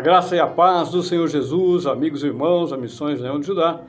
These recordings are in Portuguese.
A graça e a paz do Senhor Jesus, amigos e irmãos, a Missões Leão de Judá.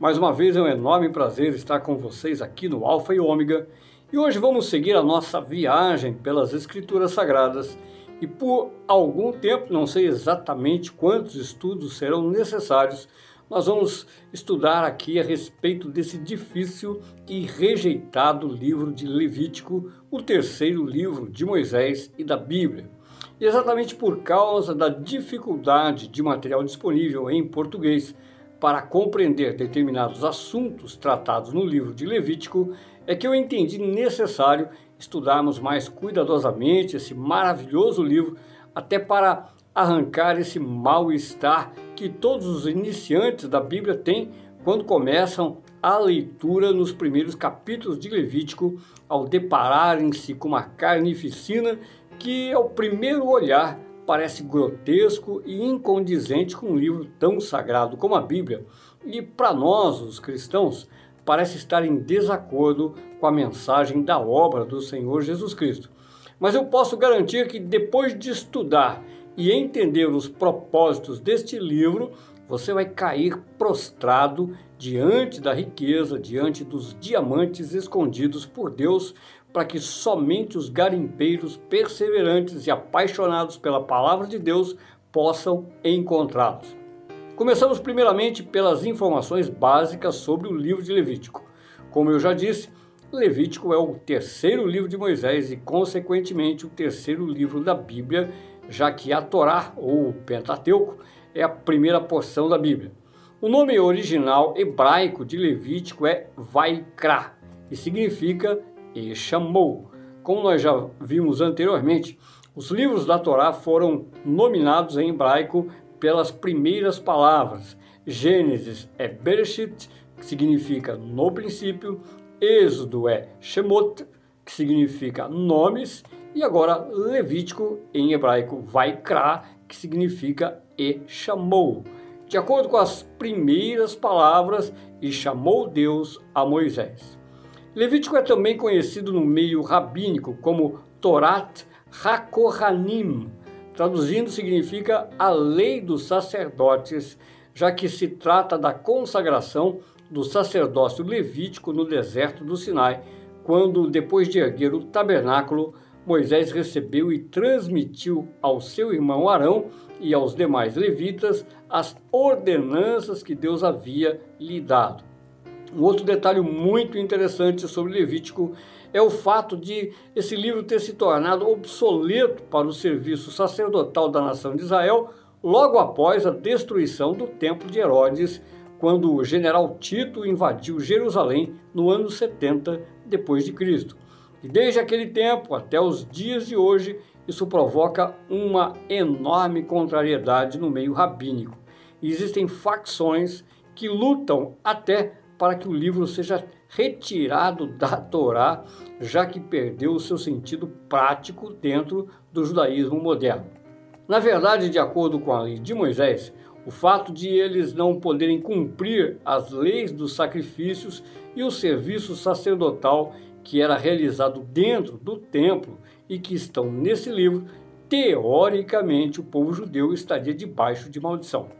Mais uma vez é um enorme prazer estar com vocês aqui no Alfa e Ômega. E hoje vamos seguir a nossa viagem pelas Escrituras Sagradas. E por algum tempo, não sei exatamente quantos estudos serão necessários, nós vamos estudar aqui a respeito desse difícil e rejeitado livro de Levítico, o terceiro livro de Moisés e da Bíblia. Exatamente por causa da dificuldade de material disponível em português para compreender determinados assuntos tratados no livro de Levítico, é que eu entendi necessário estudarmos mais cuidadosamente esse maravilhoso livro, até para arrancar esse mal-estar que todos os iniciantes da Bíblia têm quando começam a leitura nos primeiros capítulos de Levítico, ao depararem-se com uma carnificina que, ao primeiro olhar, parece grotesco e incondizente com um livro tão sagrado como a Bíblia, e para nós, os cristãos, parece estar em desacordo com a mensagem da obra do Senhor Jesus Cristo. Mas eu posso garantir que depois de estudar e entender os propósitos deste livro, você vai cair prostrado diante da riqueza, diante dos diamantes escondidos por Deus para que somente os garimpeiros perseverantes e apaixonados pela palavra de Deus possam encontrá-los. Começamos primeiramente pelas informações básicas sobre o livro de Levítico. Como eu já disse, Levítico é o terceiro livro de Moisés e, consequentemente, o terceiro livro da Bíblia, já que a Torá, ou Pentateuco, é a primeira porção da Bíblia. O nome original hebraico de Levítico é Vaikra e significa e chamou. Como nós já vimos anteriormente, os livros da Torá foram nominados em hebraico pelas primeiras palavras. Gênesis é Bereshit, que significa no princípio, Êxodo é Shemot, que significa nomes, e agora Levítico em hebraico Vaikra, que significa e chamou. De acordo com as primeiras palavras, e chamou Deus a Moisés. Levítico é também conhecido no meio rabínico como Torat HaKohanim, traduzindo significa a lei dos sacerdotes, já que se trata da consagração do sacerdócio levítico no deserto do Sinai, quando, depois de erguer o tabernáculo, Moisés recebeu e transmitiu ao seu irmão Arão e aos demais levitas as ordenanças que Deus havia lhe dado. Um outro detalhe muito interessante sobre Levítico é o fato de esse livro ter se tornado obsoleto para o serviço sacerdotal da nação de Israel logo após a destruição do Templo de Herodes, quando o general Tito invadiu Jerusalém no ano 70 depois de Cristo. E desde aquele tempo até os dias de hoje, isso provoca uma enorme contrariedade no meio rabínico. E existem facções que lutam até para que o livro seja retirado da Torá, já que perdeu o seu sentido prático dentro do judaísmo moderno. Na verdade, de acordo com a lei de Moisés, o fato de eles não poderem cumprir as leis dos sacrifícios e o serviço sacerdotal que era realizado dentro do templo e que estão nesse livro, teoricamente o povo judeu estaria debaixo de maldição.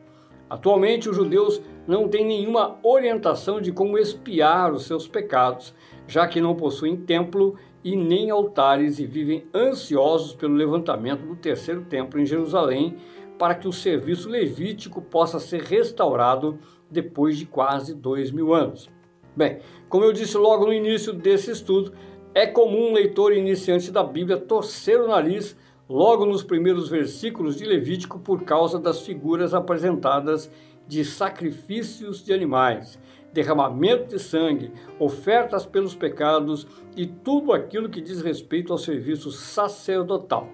Atualmente, os judeus não têm nenhuma orientação de como expiar os seus pecados, já que não possuem templo e nem altares e vivem ansiosos pelo levantamento do terceiro templo em Jerusalém, para que o serviço levítico possa ser restaurado depois de quase dois mil anos. Bem, como eu disse logo no início desse estudo, é comum um leitor iniciante da Bíblia torcer o nariz logo nos primeiros versículos de Levítico por causa das figuras apresentadas de sacrifícios de animais, derramamento de sangue, ofertas pelos pecados e tudo aquilo que diz respeito ao serviço sacerdotal.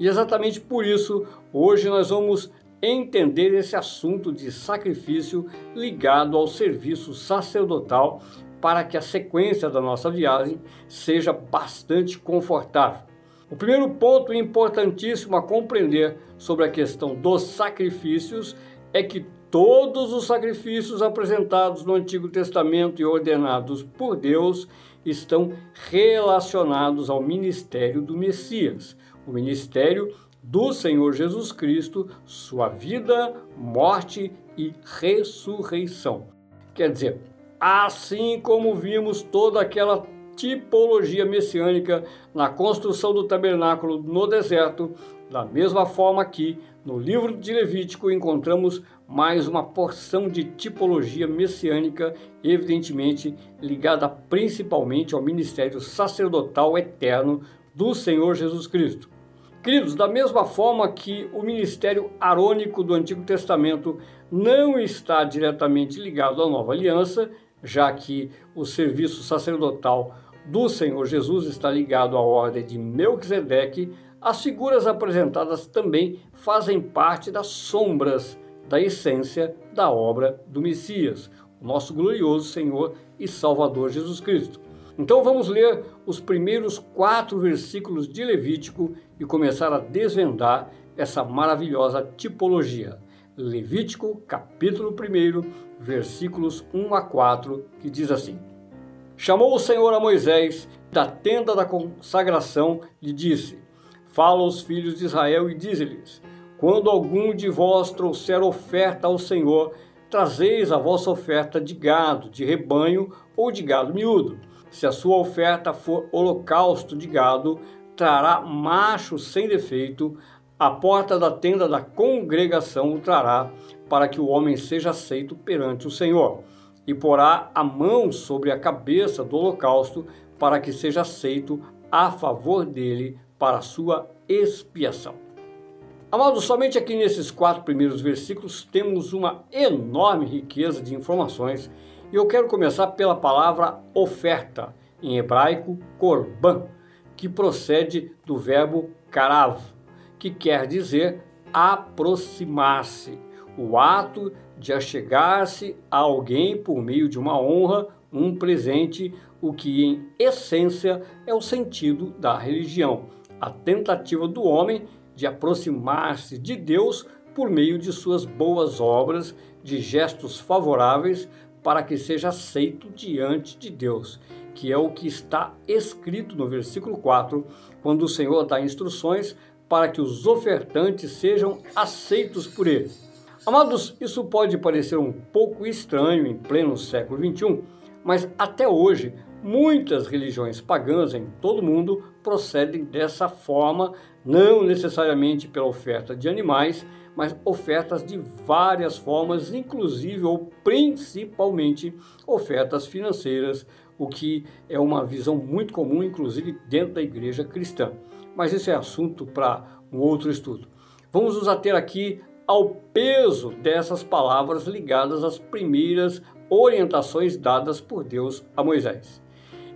E exatamente por isso, hoje nós vamos entender esse assunto de sacrifício ligado ao serviço sacerdotal para que a sequência da nossa viagem seja bastante confortável. O primeiro ponto importantíssimo a compreender sobre a questão dos sacrifícios é que todos os sacrifícios apresentados no Antigo Testamento e ordenados por Deus estão relacionados ao ministério do Messias, o ministério do Senhor Jesus Cristo, sua vida, morte e ressurreição. Quer dizer, assim como vimos toda aquela tipologia messiânica na construção do tabernáculo no deserto, da mesma forma que no livro de Levítico encontramos mais uma porção de tipologia messiânica, evidentemente ligada principalmente ao ministério sacerdotal eterno do Senhor Jesus Cristo. Queridos, da mesma forma que o ministério arônico do Antigo Testamento não está diretamente ligado à nova aliança, já que o serviço sacerdotal do Senhor Jesus está ligado à ordem de Melquisedeque, as figuras apresentadas também fazem parte das sombras da essência da obra do Messias, o nosso glorioso Senhor e Salvador Jesus Cristo. Então vamos ler os primeiros quatro versículos de Levítico e começar a desvendar essa maravilhosa tipologia. Levítico, capítulo 1, versículos 1 a 4, que diz assim: Chamou o Senhor a Moisés da tenda da consagração e disse: Fala aos filhos de Israel e dize-lhes: Quando algum de vós trouxer oferta ao Senhor, trazeis a vossa oferta de gado, de rebanho ou de gado miúdo. Se a sua oferta for holocausto de gado, trará macho sem defeito, a porta da tenda da congregação o trará, para que o homem seja aceito perante o Senhor e porá a mão sobre a cabeça do holocausto para que seja aceito a favor dele para sua expiação. Amados, somente aqui nesses quatro primeiros versículos temos uma enorme riqueza de informações e eu quero começar pela palavra oferta, em hebraico korban, que procede do verbo karav, que quer dizer aproximar-se, o ato de achegar-se a alguém por meio de uma honra, um presente, o que em essência é o sentido da religião, a tentativa do homem de aproximar-se de Deus por meio de suas boas obras, de gestos favoráveis para que seja aceito diante de Deus, que é o que está escrito no versículo 4, quando o Senhor dá instruções para que os ofertantes sejam aceitos por ele. Amados, isso pode parecer um pouco estranho em pleno século XXI, mas até hoje muitas religiões pagãs em todo o mundo procedem dessa forma, não necessariamente pela oferta de animais, mas ofertas de várias formas, inclusive ou principalmente ofertas financeiras, o que é uma visão muito comum, inclusive dentro da igreja cristã. Mas isso é assunto para um outro estudo. Vamos nos ater aqui ao peso dessas palavras ligadas às primeiras orientações dadas por Deus a Moisés.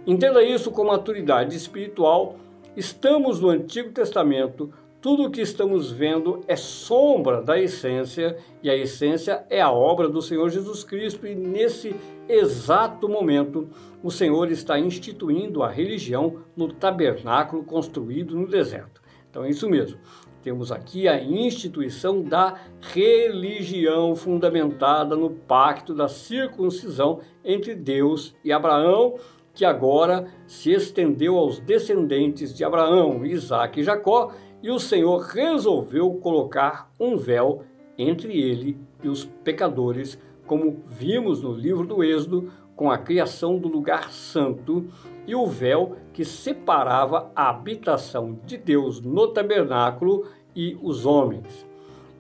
Entenda isso com maturidade espiritual. Estamos no Antigo Testamento, tudo o que estamos vendo é sombra da essência, e a essência é a obra do Senhor Jesus Cristo, e nesse exato momento o Senhor está instituindo a religião no tabernáculo construído no deserto. Então é isso mesmo. Temos aqui a instituição da religião fundamentada no pacto da circuncisão entre Deus e Abraão, que agora se estendeu aos descendentes de Abraão, Isaac e Jacó, e o Senhor resolveu colocar um véu entre ele e os pecadores, como vimos no livro do Êxodo, com a criação do lugar santo e o véu que separava a habitação de Deus no tabernáculo e os homens.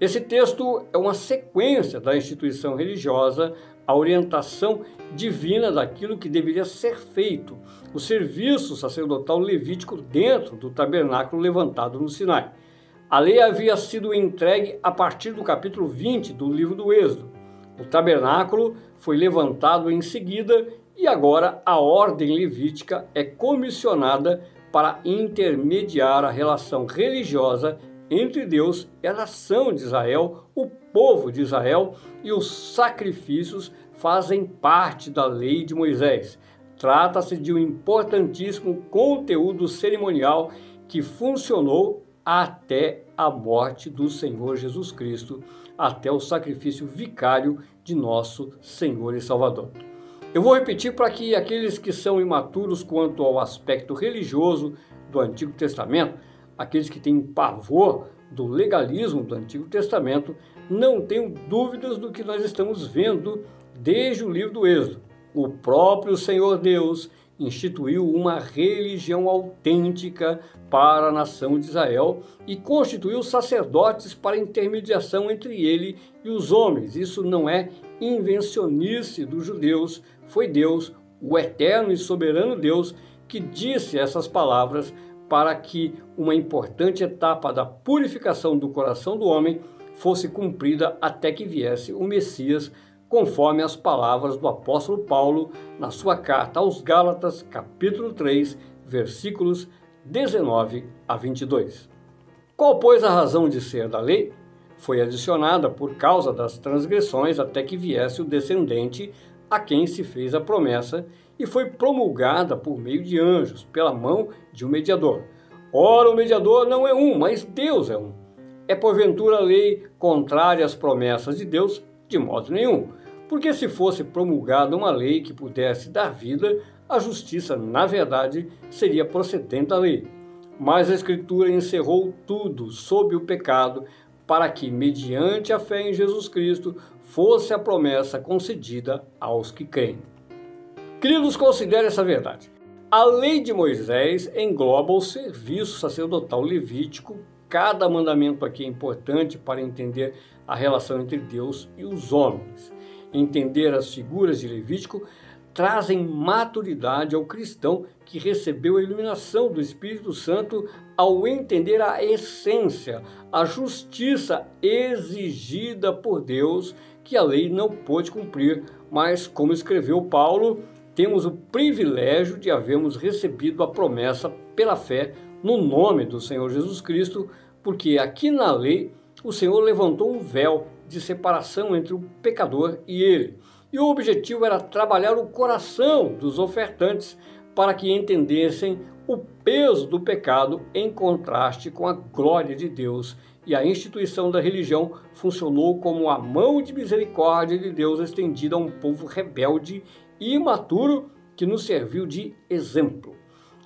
Esse texto é uma sequência da instituição religiosa, a orientação divina daquilo que deveria ser feito, o serviço sacerdotal levítico dentro do tabernáculo levantado no Sinai. A lei havia sido entregue a partir do capítulo 20 do livro do Êxodo. O tabernáculo foi levantado em seguida e agora a ordem levítica é comissionada para intermediar a relação religiosa entre Deus e a nação de Israel, o povo de Israel, e os sacrifícios fazem parte da lei de Moisés. Trata-se de um importantíssimo conteúdo cerimonial que funcionou até a morte do Senhor Jesus Cristo, até o sacrifício vicário de nosso Senhor e Salvador. Eu vou repetir para que aqueles que são imaturos quanto ao aspecto religioso do Antigo Testamento aqueles que têm pavor do legalismo do Antigo Testamento, não tenho dúvidas do que nós estamos vendo desde o livro do Êxodo. O próprio Senhor Deus instituiu uma religião autêntica para a nação de Israel e constituiu sacerdotes para intermediação entre ele e os homens. Isso não é invencionice dos judeus, foi Deus, o eterno e soberano Deus, que disse essas palavras para que uma importante etapa da purificação do coração do homem fosse cumprida até que viesse o Messias conforme as palavras do apóstolo Paulo na sua carta aos Gálatas, capítulo 3, versículos 19 a 22. Qual, pois, a razão de ser da lei? Foi adicionada por causa das transgressões até que viesse o descendente a quem se fez a promessa e foi promulgada por meio de anjos, pela mão de um mediador. Ora, o mediador não é um, mas Deus é um. É porventura a lei contrária às promessas de Deus? De modo nenhum porque se fosse promulgada uma lei que pudesse dar vida, a justiça, na verdade, seria procedente da lei. Mas a Escritura encerrou tudo sob o pecado, para que, mediante a fé em Jesus Cristo, fosse a promessa concedida aos que creem. Queridos, considere essa verdade. A lei de Moisés engloba o serviço sacerdotal levítico. Cada mandamento aqui é importante para entender a relação entre Deus e os homens. Entender as figuras de Levítico, trazem maturidade ao cristão que recebeu a iluminação do Espírito Santo ao entender a essência, a justiça exigida por Deus que a lei não pôde cumprir, mas como escreveu Paulo, temos o privilégio de havermos recebido a promessa pela fé no nome do Senhor Jesus Cristo, porque aqui na lei o Senhor levantou um véu de separação entre o pecador e ele. E o objetivo era trabalhar o coração dos ofertantes para que entendessem o peso do pecado em contraste com a glória de Deus. E a instituição da religião funcionou como a mão de misericórdia de Deus estendida a um povo rebelde e imaturo que nos serviu de exemplo.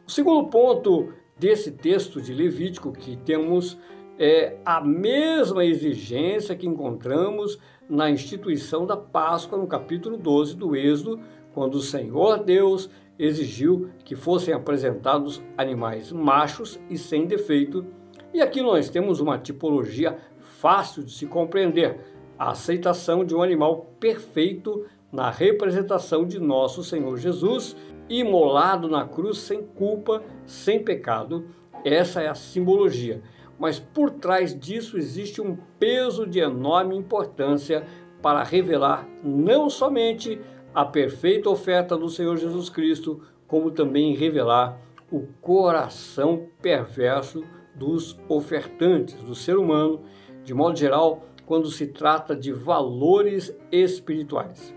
O segundo ponto desse texto de Levítico que temos é a mesma exigência que encontramos na instituição da Páscoa, no capítulo 12 do Êxodo, quando o Senhor Deus exigiu que fossem apresentados animais machos e sem defeito. E aqui nós temos uma tipologia fácil de se compreender: a aceitação de um animal perfeito na representação de nosso Senhor Jesus, imolado na cruz sem culpa, sem pecado. Essa é a simbologia mas por trás disso existe um peso de enorme importância para revelar não somente a perfeita oferta do Senhor Jesus Cristo, como também revelar o coração perverso dos ofertantes, do ser humano, de modo geral, quando se trata de valores espirituais.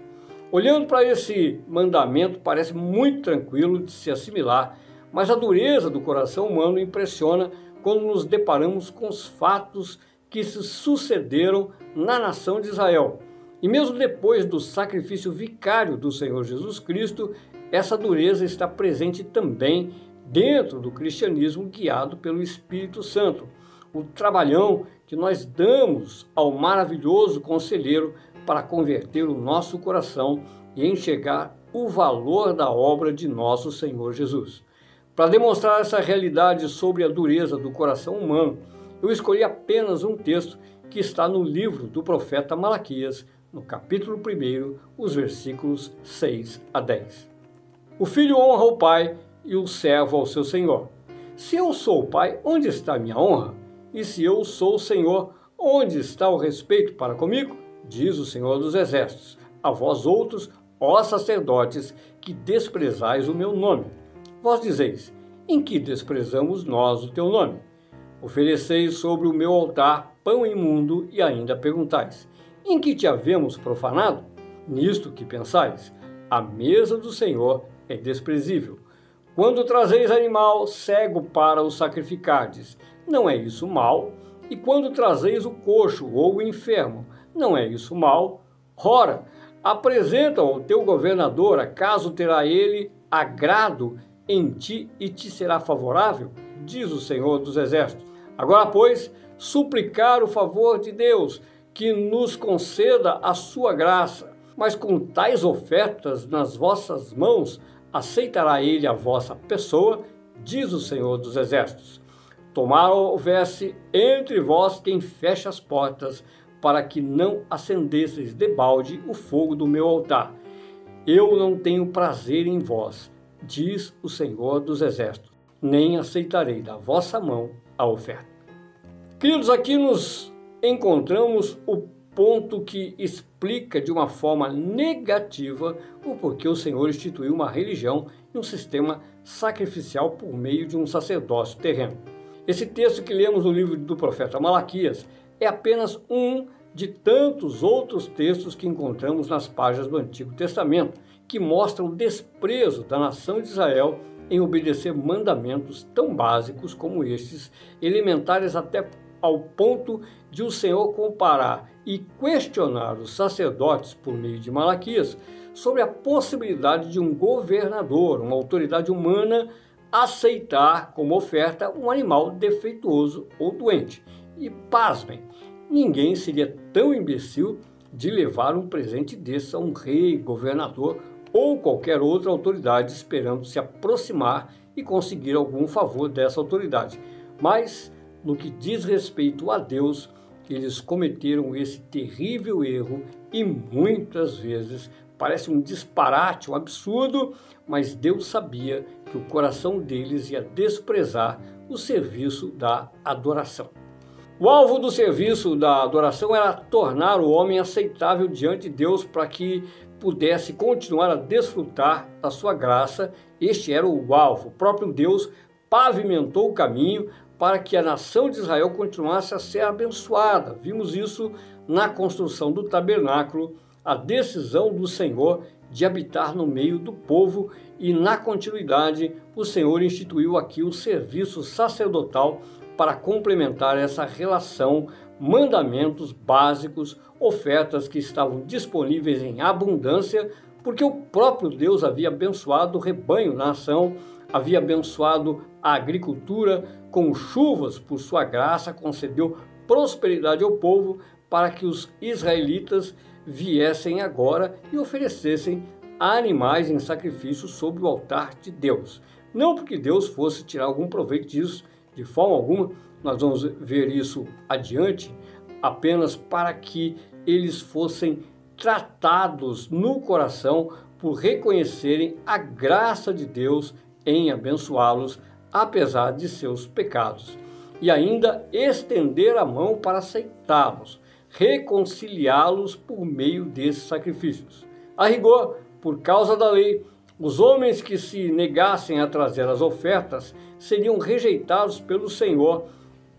Olhando para esse mandamento, parece muito tranquilo de se assimilar, mas a dureza do coração humano impressiona quando nos deparamos com os fatos que se sucederam na nação de Israel. E mesmo depois do sacrifício vicário do Senhor Jesus Cristo, essa dureza está presente também dentro do cristianismo guiado pelo Espírito Santo. O trabalhão que nós damos ao maravilhoso conselheiro para converter o nosso coração e enxergar o valor da obra de nosso Senhor Jesus. Para demonstrar essa realidade sobre a dureza do coração humano, eu escolhi apenas um texto que está no livro do profeta Malaquias, no capítulo 1, os versículos 6 a 10. O filho honra o pai e o servo ao seu senhor. Se eu sou o pai, onde está a minha honra? E se eu sou o senhor, onde está o respeito para comigo? Diz o Senhor dos Exércitos. A vós outros, ó sacerdotes, que desprezais o meu nome. Vós dizeis: Em que desprezamos nós o teu nome? Ofereceis sobre o meu altar pão imundo e ainda perguntais: Em que te havemos profanado? Nisto que pensais: A mesa do Senhor é desprezível. Quando trazeis animal cego para o sacrificardes, não é isso mal? E quando trazeis o coxo ou o enfermo, não é isso mal? Ora, apresenta ao teu governador, acaso terá ele agrado em ti e te será favorável, diz o Senhor dos Exércitos. Agora, pois, suplicar o favor de Deus, que nos conceda a sua graça. Mas com tais ofertas nas vossas mãos, aceitará ele a vossa pessoa, diz o Senhor dos Exércitos. Tomara houvesse entre vós quem feche as portas, para que não acendesseis debalde o fogo do meu altar. Eu não tenho prazer em vós, diz o Senhor dos Exércitos, nem aceitarei da vossa mão a oferta. Queridos, aqui nos encontramos o ponto que explica de uma forma negativa o porquê o Senhor instituiu uma religião e um sistema sacrificial por meio de um sacerdócio terreno. Esse texto que lemos no livro do profeta Malaquias é apenas um de tantos outros textos que encontramos nas páginas do Antigo Testamento, que mostram o desprezo da nação de Israel em obedecer mandamentos tão básicos como estes, elementares até ao ponto de o Senhor comparar e questionar os sacerdotes por meio de Malaquias sobre a possibilidade de um governador, uma autoridade humana, aceitar como oferta um animal defeituoso ou doente. E pasmem, ninguém seria tão imbecil de levar um presente desse a um rei, governador ou qualquer outra autoridade esperando se aproximar e conseguir algum favor dessa autoridade. Mas, no que diz respeito a Deus, eles cometeram esse terrível erro e muitas vezes parece um disparate, um absurdo, mas Deus sabia que o coração deles ia desprezar o serviço da adoração. O alvo do serviço da adoração era tornar o homem aceitável diante de Deus para que pudesse continuar a desfrutar da sua graça. Este era o alvo. O próprio Deus pavimentou o caminho para que a nação de Israel continuasse a ser abençoada. Vimos isso na construção do tabernáculo, a decisão do Senhor de habitar no meio do povo e na continuidade o Senhor instituiu aqui o serviço sacerdotal para complementar essa relação, mandamentos básicos, ofertas que estavam disponíveis em abundância, porque o próprio Deus havia abençoado o rebanho na ação, havia abençoado a agricultura com chuvas por sua graça, concedeu prosperidade ao povo para que os israelitas viessem agora e oferecessem animais em sacrifício sobre o altar de Deus. Não porque Deus fosse tirar algum proveito disso, de forma alguma, nós vamos ver isso adiante, apenas para que eles fossem tratados no coração por reconhecerem a graça de Deus em abençoá-los, apesar de seus pecados, e ainda estender a mão para aceitá-los reconciliá-los por meio desses sacrifícios. A rigor, por causa da lei, os homens que se negassem a trazer as ofertas seriam rejeitados pelo Senhor,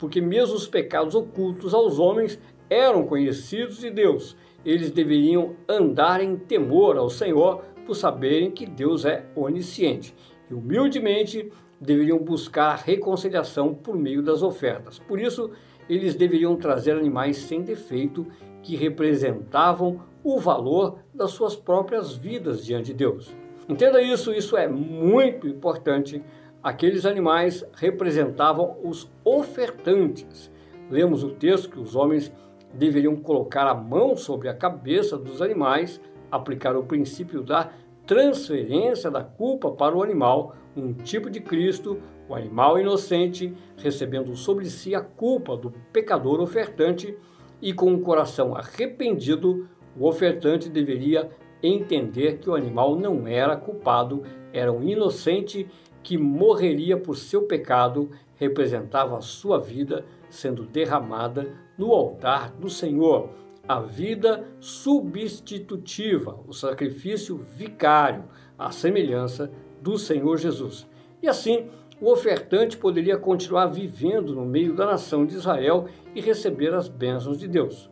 porque mesmo os pecados ocultos aos homens eram conhecidos de Deus. Eles deveriam andar em temor ao Senhor por saberem que Deus é onisciente. E humildemente deveriam buscar reconciliação por meio das ofertas. Por isso, eles deveriam trazer animais sem defeito que representavam o valor das suas próprias vidas diante de Deus. Entenda isso, isso é muito importante. Aqueles animais representavam os ofertantes. Lemos o texto que os homens deveriam colocar a mão sobre a cabeça dos animais, aplicar o princípio da transferência da culpa para o animal, um tipo de Cristo, o animal inocente, recebendo sobre si a culpa do pecador ofertante, e com o coração arrependido, o ofertante deveria entender que o animal não era culpado, era um inocente que morreria por seu pecado, representava a sua vida sendo derramada no altar do Senhor. A vida substitutiva, o sacrifício vicário, a semelhança do Senhor Jesus. E assim, o ofertante poderia continuar vivendo no meio da nação de Israel e receber as bênçãos de Deus.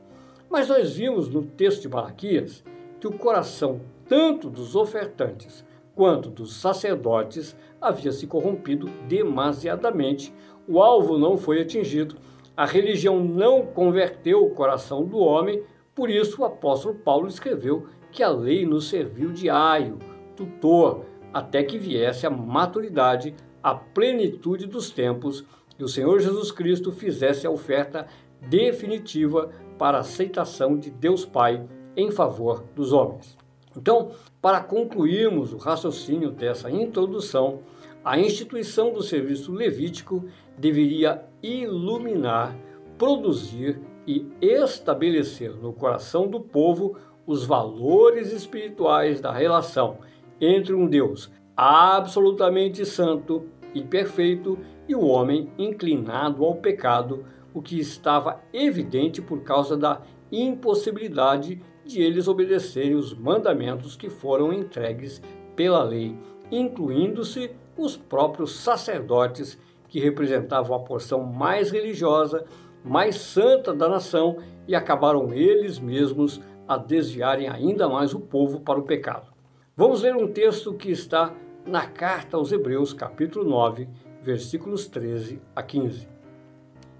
Mas nós vimos no texto de Malaquias que o coração tanto dos ofertantes quanto dos sacerdotes havia se corrompido demasiadamente. O alvo não foi atingido, a religião não converteu o coração do homem, por isso o apóstolo Paulo escreveu que a lei nos serviu de aio, tutor, até que viesse a maturidade a plenitude dos tempos e o Senhor Jesus Cristo fizesse a oferta definitiva para a aceitação de Deus Pai em favor dos homens. Então, para concluirmos o raciocínio dessa introdução, a instituição do serviço levítico deveria iluminar, produzir e estabelecer no coração do povo os valores espirituais da relação entre um Deus absolutamente santo e perfeito e o homem inclinado ao pecado, o que estava evidente por causa da impossibilidade de eles obedecerem os mandamentos que foram entregues pela lei, incluindo-se os próprios sacerdotes que representavam a porção mais religiosa, mais santa da nação e acabaram eles mesmos a desviarem ainda mais o povo para o pecado. Vamos ler um texto que está na carta aos Hebreus, capítulo 9, versículos 13 a 15.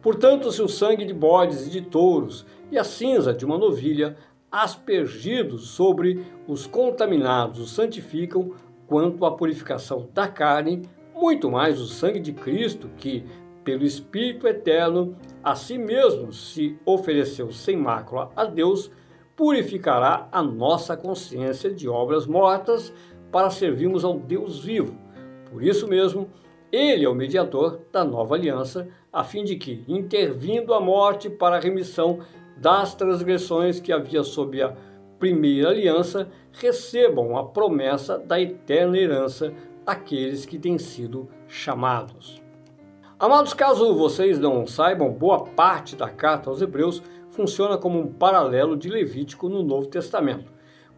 Portanto, se o sangue de bodes e de touros e a cinza de uma novilha aspergidos sobre os contaminados os santificam quanto à purificação da carne, muito mais o sangue de Cristo, que, pelo Espírito Eterno, a si mesmo se ofereceu sem mácula a Deus, purificará a nossa consciência de obras mortas para servirmos ao Deus vivo. Por isso mesmo, ele é o mediador da nova aliança, a fim de que, intervindo a morte para a remissão das transgressões que havia sob a primeira aliança, recebam a promessa da eterna herança aqueles que têm sido chamados. Amados, caso vocês não saibam, boa parte da carta aos Hebreus funciona como um paralelo de Levítico no Novo Testamento.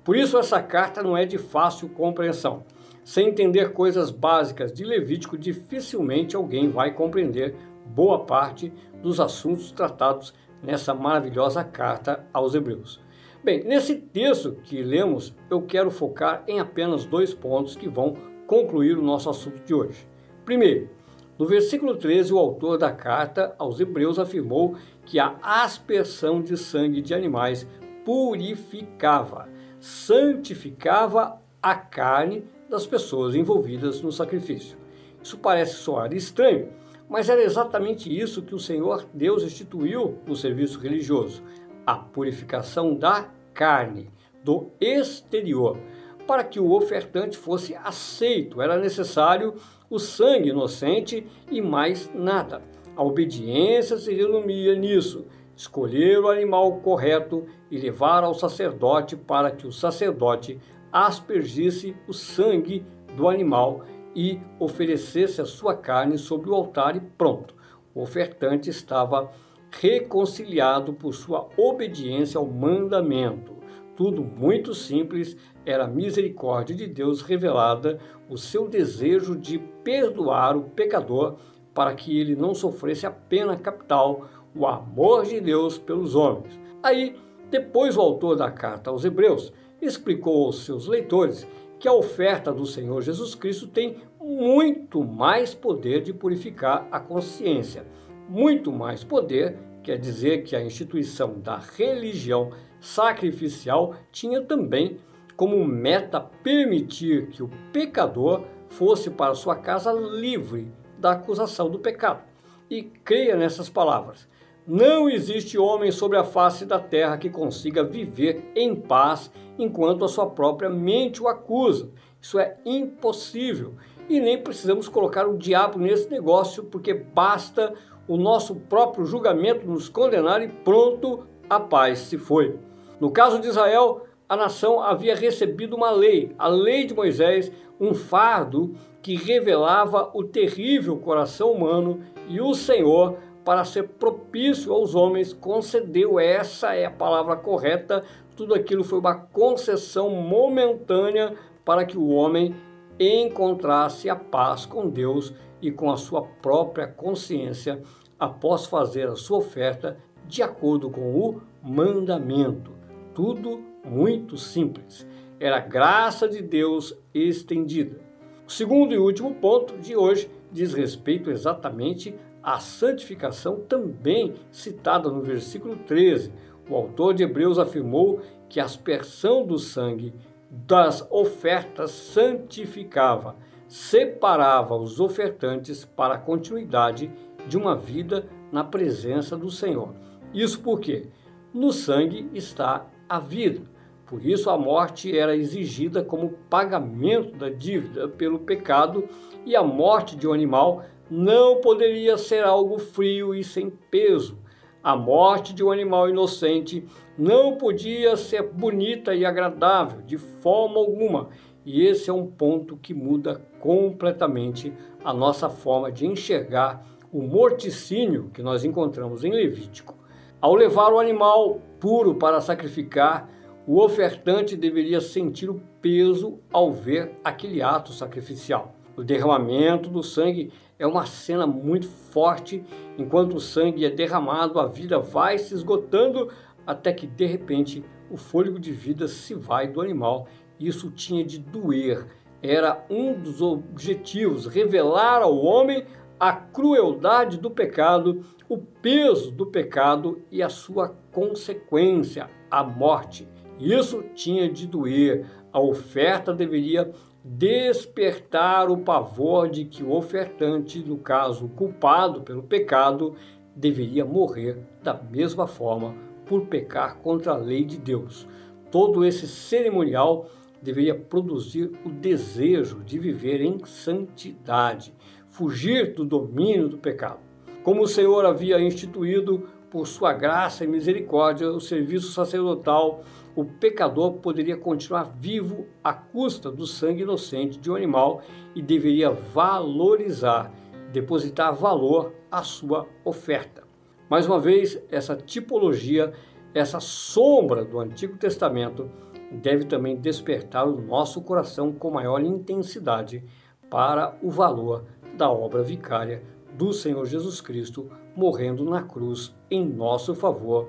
Por isso, essa carta não é de fácil compreensão. Sem entender coisas básicas de Levítico, dificilmente alguém vai compreender boa parte dos assuntos tratados nessa maravilhosa carta aos Hebreus. Bem, nesse texto que lemos, eu quero focar em apenas dois pontos que vão concluir o nosso assunto de hoje. Primeiro, no versículo 13, o autor da carta aos Hebreus afirmou que a aspersão de sangue de animais purificava, santificava a carne das pessoas envolvidas no sacrifício. Isso parece soar estranho, mas era exatamente isso que o Senhor Deus instituiu no serviço religioso: a purificação da carne, do exterior. Para que o ofertante fosse aceito, era necessário o sangue inocente e mais nada. A obediência se resumia nisso: escolher o animal correto e levar ao sacerdote para que o sacerdote aspergisse o sangue do animal e oferecesse a sua carne sobre o altar e pronto. O ofertante estava reconciliado por sua obediência ao mandamento. Tudo muito simples, era a misericórdia de Deus revelada, o seu desejo de perdoar o pecador para que ele não sofresse a pena capital, o amor de Deus pelos homens. Aí, depois o autor da carta aos Hebreus explicou aos seus leitores que a oferta do Senhor Jesus Cristo tem muito mais poder de purificar a consciência. Muito mais poder quer dizer que a instituição da religião sacrificial tinha também como meta permitir que o pecador fosse para sua casa livre da acusação do pecado. E creia nessas palavras: não existe homem sobre a face da terra que consiga viver em paz enquanto a sua própria mente o acusa. Isso é impossível. E nem precisamos colocar o diabo nesse negócio, porque basta o nosso próprio julgamento nos condenar e pronto, a paz se foi. No caso de Israel, a nação havia recebido uma lei, a lei de Moisés, um fardo que revelava o terrível coração humano e o Senhor para ser propício aos homens, concedeu, essa é a palavra correta, tudo aquilo foi uma concessão momentânea para que o homem encontrasse a paz com Deus e com a sua própria consciência após fazer a sua oferta de acordo com o mandamento. Tudo muito simples. Era a graça de Deus estendida. O segundo e último ponto de hoje diz respeito exatamente a santificação também citada no versículo 13. O autor de Hebreus afirmou que a aspersão do sangue das ofertas santificava, separava os ofertantes para a continuidade de uma vida na presença do Senhor. Isso porque no sangue está a vida. Por isso a morte era exigida como pagamento da dívida pelo pecado e a morte de um animal não poderia ser algo frio e sem peso. A morte de um animal inocente não podia ser bonita e agradável de forma alguma. E esse é um ponto que muda completamente a nossa forma de enxergar o morticínio que nós encontramos em Levítico. Ao levar o animal puro para sacrificar, o ofertante deveria sentir o peso ao ver aquele ato sacrificial. O derramamento do sangue é uma cena muito forte. Enquanto o sangue é derramado, a vida vai se esgotando até que de repente o fôlego de vida se vai do animal. Isso tinha de doer. Era um dos objetivos revelar ao homem a crueldade do pecado, o peso do pecado e a sua consequência, a morte. Isso tinha de doer. A oferta deveria despertar o pavor de que o ofertante, no caso culpado pelo pecado, deveria morrer da mesma forma por pecar contra a lei de Deus. Todo esse cerimonial deveria produzir o desejo de viver em santidade, fugir do domínio do pecado. Como o Senhor havia instituído por sua graça e misericórdia o serviço sacerdotal o pecador poderia continuar vivo à custa do sangue inocente de um animal e deveria valorizar, depositar valor à sua oferta. Mais uma vez, essa tipologia, essa sombra do Antigo Testamento deve também despertar o nosso coração com maior intensidade para o valor da obra vicária do Senhor Jesus Cristo morrendo na cruz em nosso favor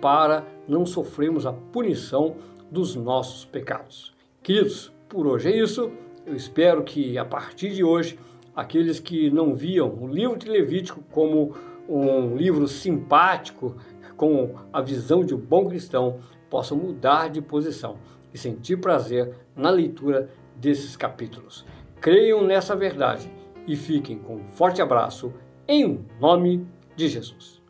para não sofrermos a punição dos nossos pecados. Queridos, por hoje é isso. Eu espero que a partir de hoje, aqueles que não viam o livro de Levítico como um livro simpático, com a visão de um bom cristão, possam mudar de posição e sentir prazer na leitura desses capítulos. Creiam nessa verdade e fiquem com um forte abraço em nome de Jesus.